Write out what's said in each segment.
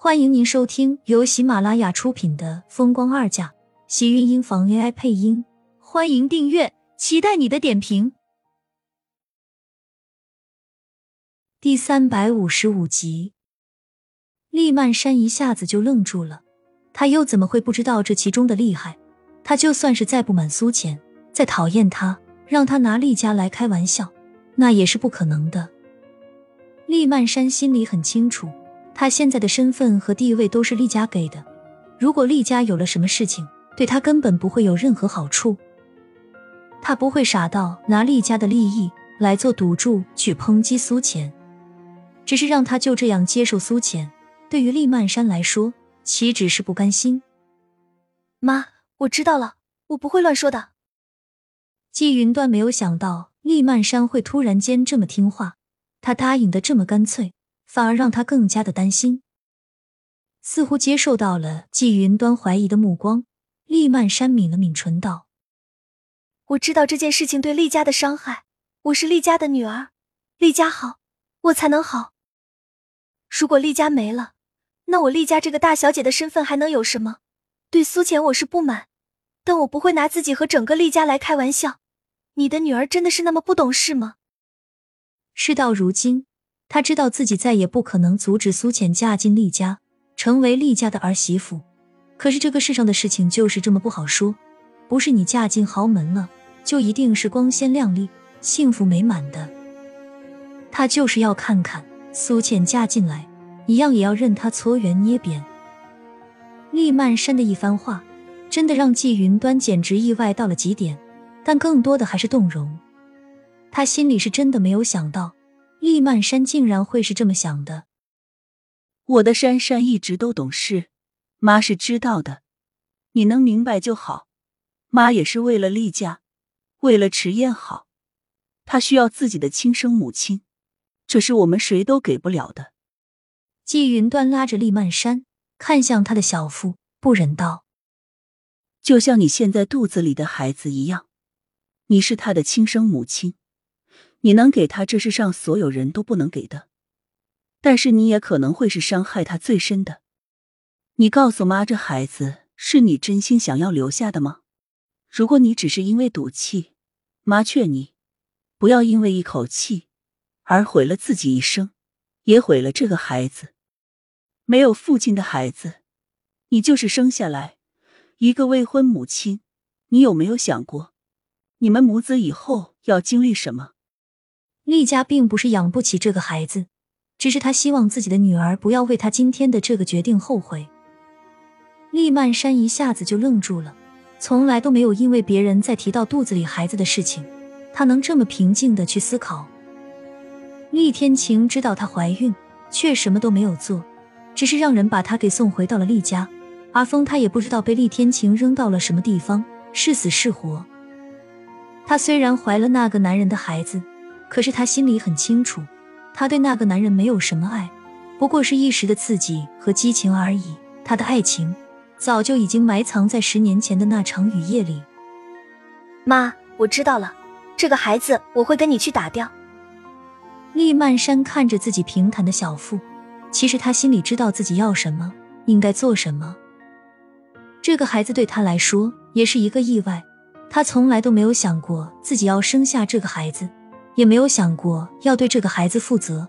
欢迎您收听由喜马拉雅出品的《风光二嫁》，喜运音房 AI 配音。欢迎订阅，期待你的点评。第三百五十五集，厉曼山一下子就愣住了，他又怎么会不知道这其中的厉害？他就算是再不满苏浅，再讨厌他，让他拿厉家来开玩笑，那也是不可能的。厉曼山心里很清楚。他现在的身份和地位都是厉家给的，如果厉家有了什么事情，对他根本不会有任何好处。他不会傻到拿厉家的利益来做赌注去抨击苏浅，只是让他就这样接受苏浅，对于厉曼山来说，岂止是不甘心。妈，我知道了，我不会乱说的。季云端没有想到厉曼山会突然间这么听话，他答应的这么干脆。反而让他更加的担心，似乎接受到了季云端怀疑的目光。厉曼山抿了抿唇道：“我知道这件事情对厉家的伤害，我是厉家的女儿，厉家好，我才能好。如果厉家没了，那我厉家这个大小姐的身份还能有什么？对苏浅我是不满，但我不会拿自己和整个厉家来开玩笑。你的女儿真的是那么不懂事吗？事到如今。”他知道自己再也不可能阻止苏浅嫁进厉家，成为厉家的儿媳妇。可是这个世上的事情就是这么不好说，不是你嫁进豪门了，就一定是光鲜亮丽、幸福美满的。他就是要看看苏浅嫁进来，一样也要任他搓圆捏扁。厉曼山的一番话，真的让季云端简直意外到了极点，但更多的还是动容。他心里是真的没有想到。厉曼山竟然会是这么想的。我的珊珊一直都懂事，妈是知道的，你能明白就好。妈也是为了厉家，为了迟燕好，她需要自己的亲生母亲，这是我们谁都给不了的。季云端拉着厉曼山，看向他的小腹，不忍道：“就像你现在肚子里的孩子一样，你是他的亲生母亲。”你能给他这世上所有人都不能给的，但是你也可能会是伤害他最深的。你告诉妈，这孩子是你真心想要留下的吗？如果你只是因为赌气，妈劝你不要因为一口气而毁了自己一生，也毁了这个孩子。没有父亲的孩子，你就是生下来一个未婚母亲，你有没有想过，你们母子以后要经历什么？厉家并不是养不起这个孩子，只是他希望自己的女儿不要为他今天的这个决定后悔。厉曼山一下子就愣住了，从来都没有因为别人在提到肚子里孩子的事情，他能这么平静的去思考。厉天晴知道她怀孕，却什么都没有做，只是让人把她给送回到了厉家。阿峰他也不知道被厉天晴扔到了什么地方，是死是活。她虽然怀了那个男人的孩子。可是他心里很清楚，他对那个男人没有什么爱，不过是一时的刺激和激情而已。他的爱情早就已经埋藏在十年前的那场雨夜里。妈，我知道了，这个孩子我会跟你去打掉。厉曼山看着自己平坦的小腹，其实他心里知道自己要什么，应该做什么。这个孩子对他来说也是一个意外，他从来都没有想过自己要生下这个孩子。也没有想过要对这个孩子负责。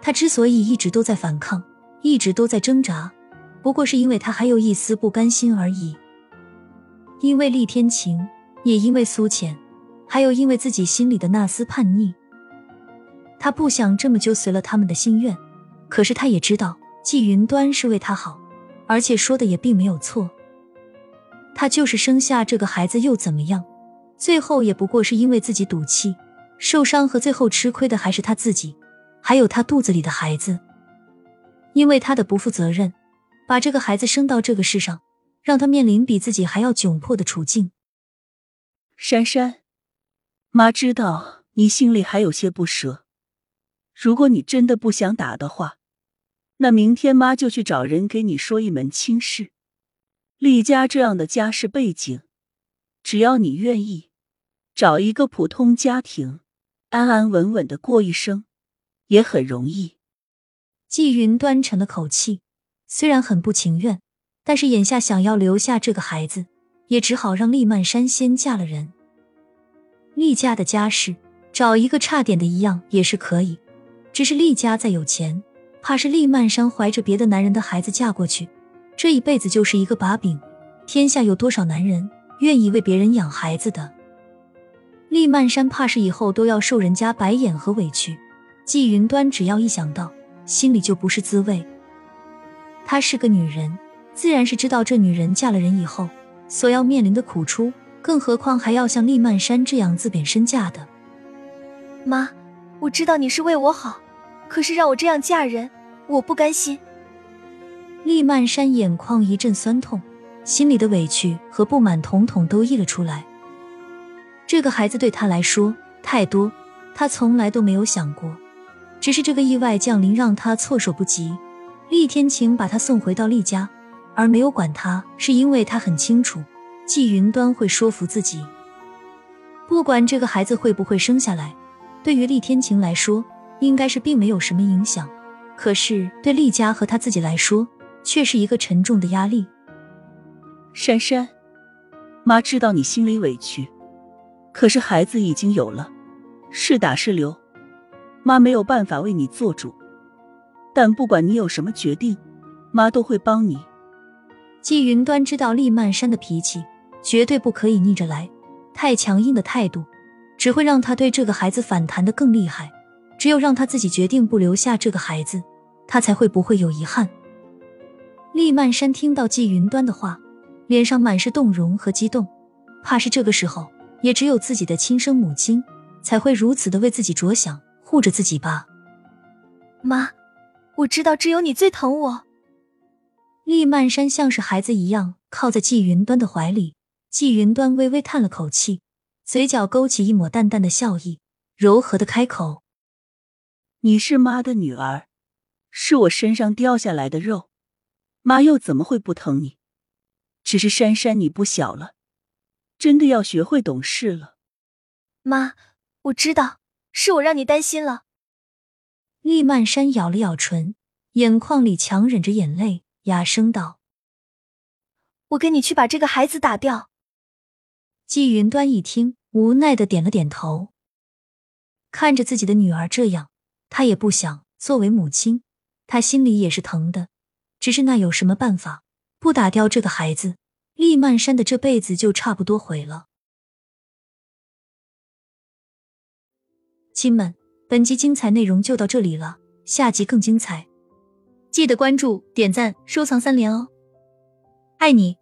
他之所以一直都在反抗，一直都在挣扎，不过是因为他还有一丝不甘心而已。因为厉天晴，也因为苏浅，还有因为自己心里的那丝叛逆。他不想这么就随了他们的心愿，可是他也知道季云端是为他好，而且说的也并没有错。他就是生下这个孩子又怎么样？最后也不过是因为自己赌气。受伤和最后吃亏的还是他自己，还有他肚子里的孩子。因为他的不负责任，把这个孩子生到这个世上，让他面临比自己还要窘迫的处境。珊珊，妈知道你心里还有些不舍。如果你真的不想打的话，那明天妈就去找人给你说一门亲事。厉家这样的家世背景，只要你愿意，找一个普通家庭。安安稳稳的过一生，也很容易。季云端沉了口气，虽然很不情愿，但是眼下想要留下这个孩子，也只好让厉曼山先嫁了人。厉家的家世，找一个差点的一样也是可以，只是厉家再有钱，怕是厉曼山怀着别的男人的孩子嫁过去，这一辈子就是一个把柄。天下有多少男人愿意为别人养孩子的？厉曼山怕是以后都要受人家白眼和委屈。季云端只要一想到，心里就不是滋味。她是个女人，自然是知道这女人嫁了人以后所要面临的苦楚，更何况还要像厉曼山这样自贬身价的。妈，我知道你是为我好，可是让我这样嫁人，我不甘心。厉曼山眼眶一阵酸痛。心里的委屈和不满统统都溢了出来。这个孩子对他来说太多，他从来都没有想过。只是这个意外降临让他措手不及。厉天晴把他送回到厉家，而没有管他，是因为他很清楚季云端会说服自己。不管这个孩子会不会生下来，对于厉天晴来说应该是并没有什么影响。可是对厉家和他自己来说，却是一个沉重的压力。珊珊，妈知道你心里委屈，可是孩子已经有了，是打是留，妈没有办法为你做主。但不管你有什么决定，妈都会帮你。季云端知道厉曼山的脾气，绝对不可以逆着来，太强硬的态度只会让他对这个孩子反弹的更厉害。只有让他自己决定不留下这个孩子，他才会不会有遗憾。厉曼山听到季云端的话。脸上满是动容和激动，怕是这个时候也只有自己的亲生母亲才会如此的为自己着想，护着自己吧。妈，我知道只有你最疼我。厉曼山像是孩子一样靠在季云端的怀里，季云端微微叹了口气，嘴角勾起一抹淡淡的笑意，柔和的开口：“你是妈的女儿，是我身上掉下来的肉，妈又怎么会不疼你？”只是珊珊，你不小了，真的要学会懂事了。妈，我知道是我让你担心了。厉曼山咬了咬唇，眼眶里强忍着眼泪，哑声道：“我跟你去把这个孩子打掉。”季云端一听，无奈的点了点头。看着自己的女儿这样，他也不想。作为母亲，他心里也是疼的。只是那有什么办法？不打掉这个孩子，厉曼山的这辈子就差不多毁了。亲们，本集精彩内容就到这里了，下集更精彩，记得关注、点赞、收藏三连哦！爱你。